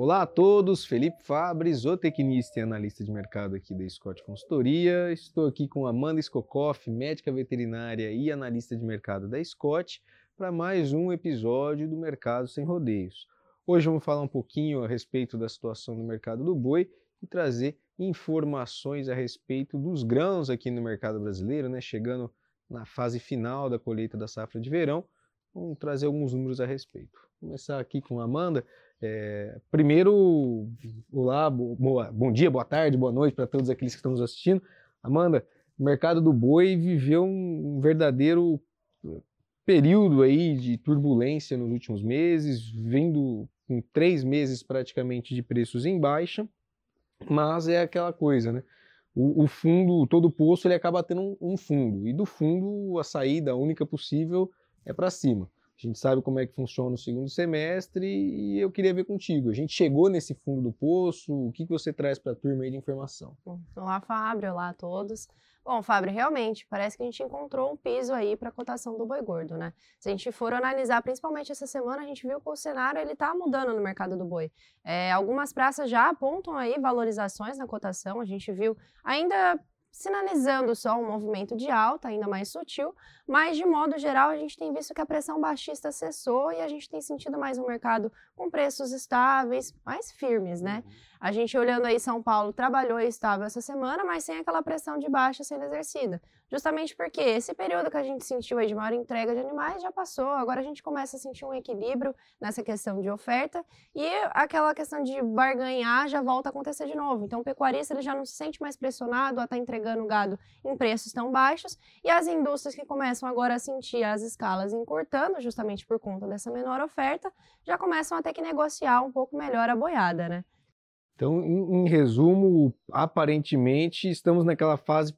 Olá a todos, Felipe Fabre, zootecnista e analista de mercado aqui da Scott Consultoria. Estou aqui com Amanda Skokoff, médica veterinária e analista de mercado da Scott, para mais um episódio do Mercado Sem Rodeios. Hoje vamos falar um pouquinho a respeito da situação do mercado do boi e trazer informações a respeito dos grãos aqui no mercado brasileiro, né? chegando na fase final da colheita da safra de verão. Vamos trazer alguns números a respeito. Vou começar aqui com a Amanda. É, primeiro, olá, boa, bom dia, boa tarde, boa noite para todos aqueles que estão nos assistindo. Amanda, o mercado do boi viveu um verdadeiro período aí de turbulência nos últimos meses, vindo com três meses praticamente de preços em baixa, mas é aquela coisa, né? O, o fundo, todo poço, ele acaba tendo um, um fundo, e do fundo a saída única possível é para cima. A gente sabe como é que funciona o segundo semestre e eu queria ver contigo. A gente chegou nesse fundo do poço, o que, que você traz para a turma aí de informação? Olá, Fábio, olá a todos. Bom, Fábio, realmente, parece que a gente encontrou um piso aí para a cotação do boi gordo, né? Se a gente for analisar, principalmente essa semana, a gente viu que o cenário ele está mudando no mercado do boi. É, algumas praças já apontam aí valorizações na cotação, a gente viu ainda sinalizando só um movimento de alta, ainda mais sutil, mas de modo geral a gente tem visto que a pressão baixista cessou e a gente tem sentido mais um mercado com preços estáveis, mais firmes, né? Uhum. A gente olhando aí São Paulo trabalhou estável essa semana, mas sem aquela pressão de baixa sendo exercida. Justamente porque esse período que a gente sentiu aí de maior entrega de animais já passou, agora a gente começa a sentir um equilíbrio nessa questão de oferta e aquela questão de barganhar já volta a acontecer de novo. Então o pecuarista ele já não se sente mais pressionado a estar tá entregando gado em preços tão baixos e as indústrias que começam agora a sentir as escalas encurtando justamente por conta dessa menor oferta, já começam a ter que negociar um pouco melhor a boiada, né? Então, em, em, resumo, aparentemente estamos naquela fase,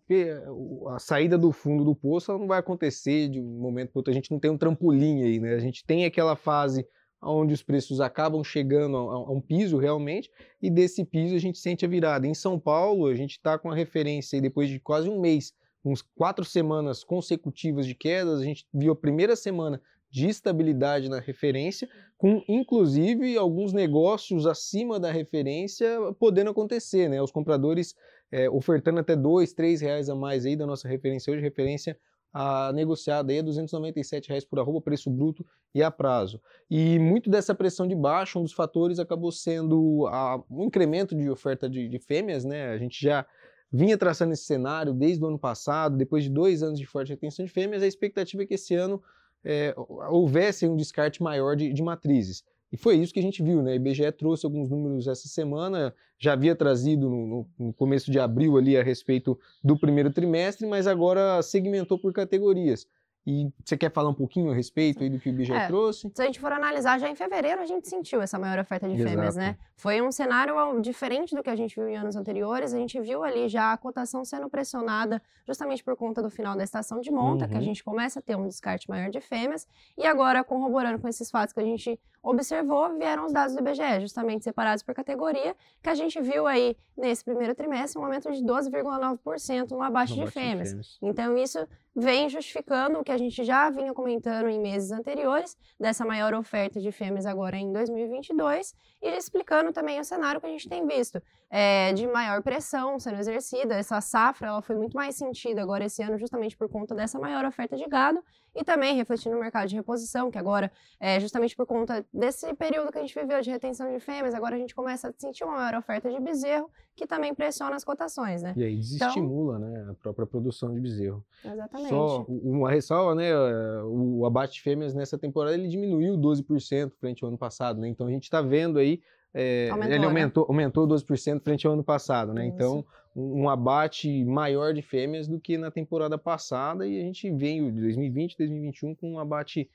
a saída do fundo do poço não vai acontecer de um momento para outro, a gente não tem um trampolim aí, né? A gente tem aquela fase onde os preços acabam chegando a, a um piso realmente, e desse piso a gente sente a virada. Em São Paulo, a gente está com a referência aí, depois de quase um mês, uns quatro semanas consecutivas de quedas, a gente viu a primeira semana de estabilidade na referência, com inclusive alguns negócios acima da referência podendo acontecer, né? Os compradores é, ofertando até dois, três reais a mais aí da nossa referência hoje, referência a negociada aí a 297 reais por arroba, preço bruto e a prazo. E muito dessa pressão de baixo, um dos fatores acabou sendo a, um incremento de oferta de, de fêmeas, né? A gente já vinha traçando esse cenário desde o ano passado, depois de dois anos de forte retenção de fêmeas, a expectativa é que esse ano é, houvesse um descarte maior de, de, matrizes. E foi isso que a gente viu, né? A IBGE trouxe alguns números essa semana, já havia trazido no, no, começo de abril ali a respeito do primeiro trimestre, mas agora segmentou por categorias. E você quer falar um pouquinho a respeito aí do que o IBGE é, trouxe? Se a gente for analisar, já em fevereiro a gente sentiu essa maior oferta de Exato. fêmeas, né? Foi um cenário diferente do que a gente viu em anos anteriores. A gente viu ali já a cotação sendo pressionada justamente por conta do final da estação de monta, uhum. que a uhum. gente começa a ter um descarte maior de fêmeas. E agora, corroborando com esses fatos que a gente observou, vieram os dados do IBGE, justamente separados por categoria, que a gente viu aí nesse primeiro trimestre um aumento de 12,9% no abate de fêmeas. de fêmeas. Então, isso vem justificando o que a gente já vinha comentando em meses anteriores, dessa maior oferta de fêmeas agora em 2022, e explicando também o cenário que a gente tem visto, é, de maior pressão sendo exercida. Essa safra ela foi muito mais sentida agora esse ano, justamente por conta dessa maior oferta de gado, e também refletindo no mercado de reposição, que agora, é, justamente por conta desse período que a gente viveu de retenção de fêmeas, agora a gente começa a sentir uma maior oferta de bezerro, que também pressiona as cotações, né? E aí desestimula, então, né, a própria produção de bezerro. Exatamente. Só uma ressalva, né, o abate de fêmeas nessa temporada ele diminuiu 12% frente ao ano passado, né? Então a gente está vendo aí é, aumentou, ele aumentou, né? aumentou 12% frente ao ano passado, né? Isso. Então, um, abate maior de fêmeas do que na temporada passada e a gente veio de 2020, 2021 com um abate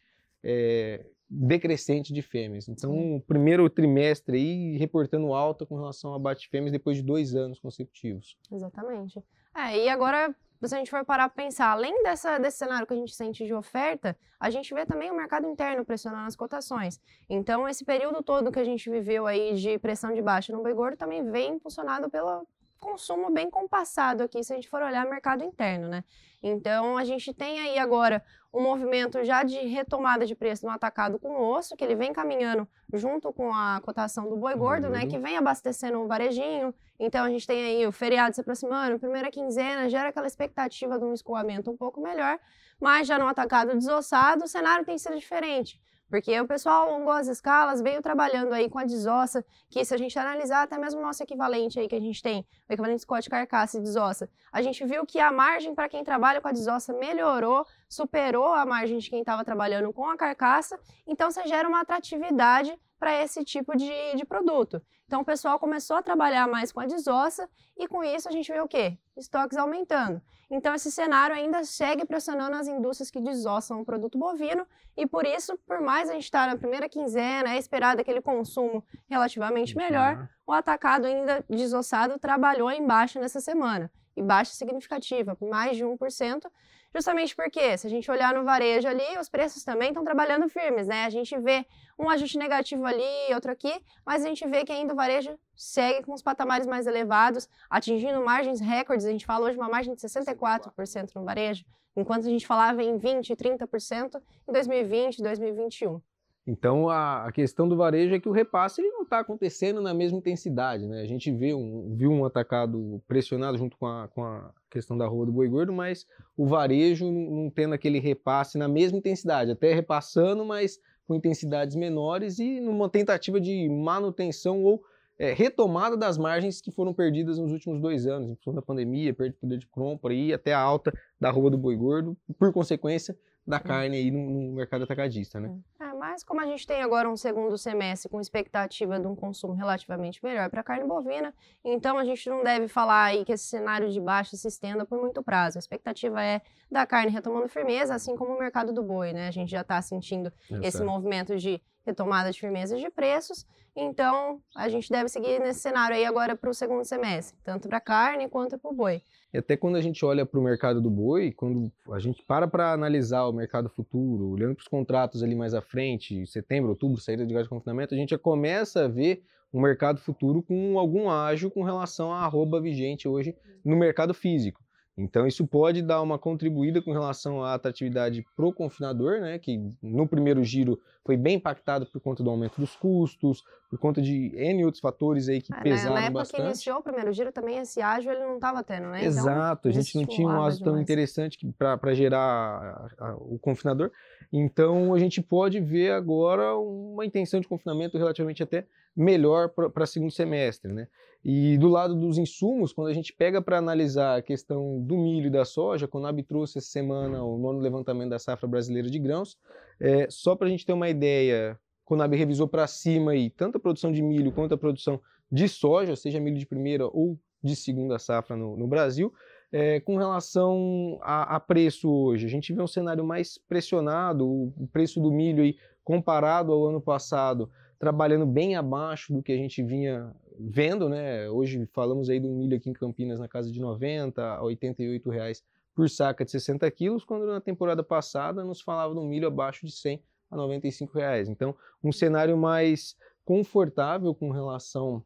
é, decrescente de fêmeas. Então, o primeiro trimestre aí reportando alta com relação ao abate de fêmeas depois de dois anos consecutivos. Exatamente. É, e agora se a gente for parar para pensar, além dessa, desse cenário que a gente sente de oferta, a gente vê também o mercado interno pressionando as cotações. Então, esse período todo que a gente viveu aí de pressão de baixa no boi gordo também vem impulsionado pela consumo bem compassado aqui, se a gente for olhar mercado interno, né? Então, a gente tem aí agora um movimento já de retomada de preço no atacado com osso, que ele vem caminhando junto com a cotação do boi gordo, né? Que vem abastecendo o varejinho. Então, a gente tem aí o feriado se aproximando, primeira quinzena, gera aquela expectativa de um escoamento um pouco melhor, mas já no atacado desossado, o cenário tem sido diferente. Porque o pessoal alongou as escalas, veio trabalhando aí com a desossa, que se a gente analisar até mesmo o nosso equivalente aí que a gente tem, o equivalente Scott carcaça e desossa, a gente viu que a margem para quem trabalha com a desossa melhorou, superou a margem de quem estava trabalhando com a carcaça, então você gera uma atratividade para esse tipo de, de produto. Então o pessoal começou a trabalhar mais com a desossa e com isso a gente vê o quê? Estoques aumentando. Então esse cenário ainda segue pressionando as indústrias que desossam o produto bovino e por isso, por mais a gente estar tá na primeira quinzena, é esperado aquele consumo relativamente melhor, o atacado ainda desossado trabalhou em baixa nessa semana. E baixa significativa, mais de 1%, Justamente porque, se a gente olhar no varejo ali, os preços também estão trabalhando firmes, né? A gente vê um ajuste negativo ali, outro aqui, mas a gente vê que ainda o varejo segue com os patamares mais elevados, atingindo margens recordes. A gente fala hoje uma margem de 64% no varejo, enquanto a gente falava em 20%, 30% em 2020, 2021. Então a, a, questão do varejo é que o repasse ele não está acontecendo na mesma intensidade. Né? A gente vê um, viu um atacado pressionado junto com a, com a questão da rua do boi gordo, mas o varejo não tendo aquele repasse na mesma intensidade, até repassando, mas com intensidades menores e numa tentativa de manutenção ou é, retomada das margens que foram perdidas nos últimos dois anos, em função da pandemia, perda de poder de compra e até a alta da rua do boi gordo, por consequência da carne aí no, mercado atacadista, né? É, mas como a gente tem agora um segundo semestre com expectativa de um consumo relativamente melhor para a carne bovina, então a gente não deve falar aí que esse cenário de baixa se estenda por muito prazo. A expectativa é da carne retomando firmeza, assim como o mercado do boi, né? A gente já está sentindo esse movimento de retomada de firmeza de preços. Então, a gente deve seguir nesse cenário aí agora para o segundo semestre, tanto para carne quanto para o boi. E até quando a gente olha para o mercado do boi, quando a gente para para analisar o mercado futuro, olhando para os contratos ali mais à frente, setembro, outubro, saída de gás de confinamento, a gente já começa a ver um mercado futuro com algum ágio com relação à arroba vigente hoje no mercado físico. Então, isso pode dar uma contribuída com relação à atratividade pro confinador, né, que no primeiro giro foi bem impactado por conta do aumento dos custos, por conta de N outros fatores aí que ah, pesaram bastante. Na época bastante. que iniciou o primeiro giro também esse ágio ele não estava tendo, né? Então, Exato, então, a gente não tinha um ágio tão interessante para gerar a, a, o confinador. Então, a gente pode ver agora uma intenção de confinamento relativamente até melhor para segundo semestre, né? E do lado dos insumos, quando a gente pega para analisar a questão do milho e da soja, quando a AB trouxe essa semana o nono levantamento da safra brasileira de grãos, é, só para a gente ter uma ideia, a AB revisou para cima aí, tanto a produção de milho quanto a produção de soja, seja milho de primeira ou de segunda safra no, no Brasil, é, com relação a, a, preço hoje, a gente vê um cenário mais pressionado, o preço do milho aí, comparado ao ano passado, trabalhando bem abaixo do que a gente vinha vendo, né? Hoje falamos aí um milho aqui em Campinas na casa de 90 a 88 reais por saca de 60 quilos, quando na temporada passada nos falava um milho abaixo de 100 a 95 reais. Então, um cenário mais confortável com relação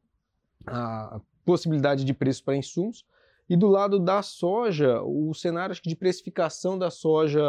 à possibilidade de preço para insumos. E do lado da soja, o cenário de precificação da soja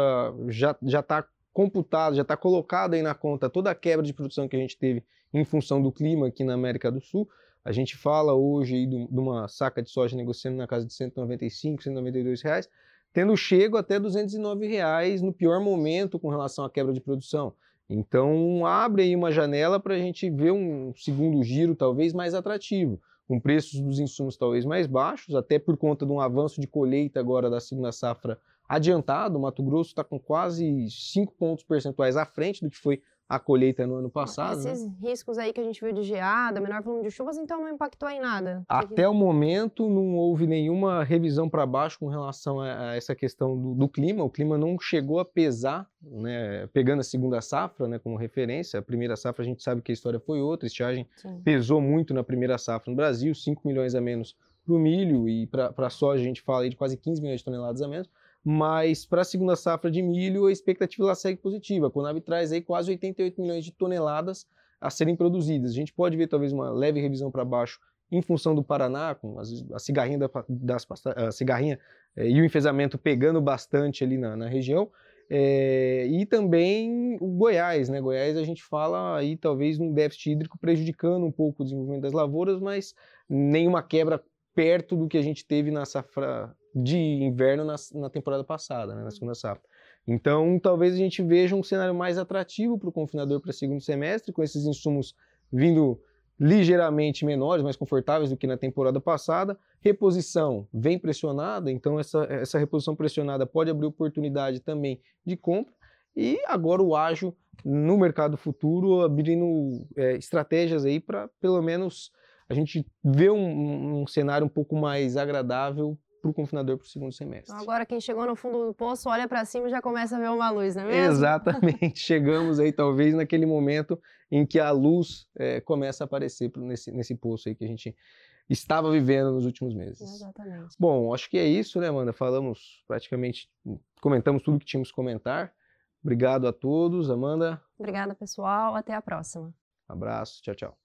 já está computado, já está colocado aí na conta toda a quebra de produção que a gente teve em função do clima aqui na América do Sul. A gente fala hoje de, uma saca de soja negociando na casa de 195, 192 reais, tendo chego até 209 reais no pior momento com relação à quebra de produção. Então abre aí uma janela para a gente ver um segundo giro talvez mais atrativo, com preços dos insumos talvez mais baixos, até por conta de um avanço de colheita agora da segunda safra adiantado. O Mato Grosso está com quase 5 pontos percentuais à frente do que foi a colheita no ano passado. Esses né? riscos aí que a gente viu de geada, menor volume de chuvas, então não impactou em nada? Até o momento não houve nenhuma revisão para baixo com relação a, essa questão do, do, clima. O clima não chegou a pesar, né, pegando a segunda safra né, como referência. A primeira safra a gente sabe que a história foi outra, a estiagem Sim. pesou muito na primeira safra no Brasil, 5 milhões a menos para o milho e para a soja a gente fala de quase 15 milhões de toneladas a menos mas para a segunda safra de milho a expectativa lá segue positiva. A Conab traz aí quase 88 milhões de toneladas a serem produzidas. A gente pode ver talvez uma leve revisão para baixo em função do Paraná, com as, a cigarrinha, da, das, a cigarrinha é, e o enfesamento pegando bastante ali na, na região. É, e também o Goiás, né? Goiás a gente fala aí talvez um déficit hídrico prejudicando um pouco o desenvolvimento das lavouras, mas nenhuma quebra perto do que a gente teve na safra de inverno na, na temporada passada, né? na segunda safra. Então, talvez a gente veja um cenário mais atrativo para o confinador para segundo semestre, com esses insumos vindo ligeiramente menores, mais confortáveis do que na temporada passada. Reposição vem pressionada, então essa, essa reposição pressionada pode abrir oportunidade também de compra. E agora o ágil no mercado futuro abrindo é, estratégias aí para pelo menos a gente ver um, um cenário um pouco mais agradável para o confinador para o segundo semestre. Então, agora quem chegou no fundo do poço olha para cima e já começa a ver uma luz, não é mesmo? Exatamente. Chegamos aí talvez naquele momento em que a luz é, começa a aparecer nesse, nesse poço aí que a gente estava vivendo nos últimos meses. Exatamente. Bom, acho que é isso, né, Amanda? Falamos praticamente, comentamos tudo que tínhamos que comentar. Obrigado a todos, Amanda. Obrigada, pessoal. Até a próxima. Abraço. Tchau, tchau.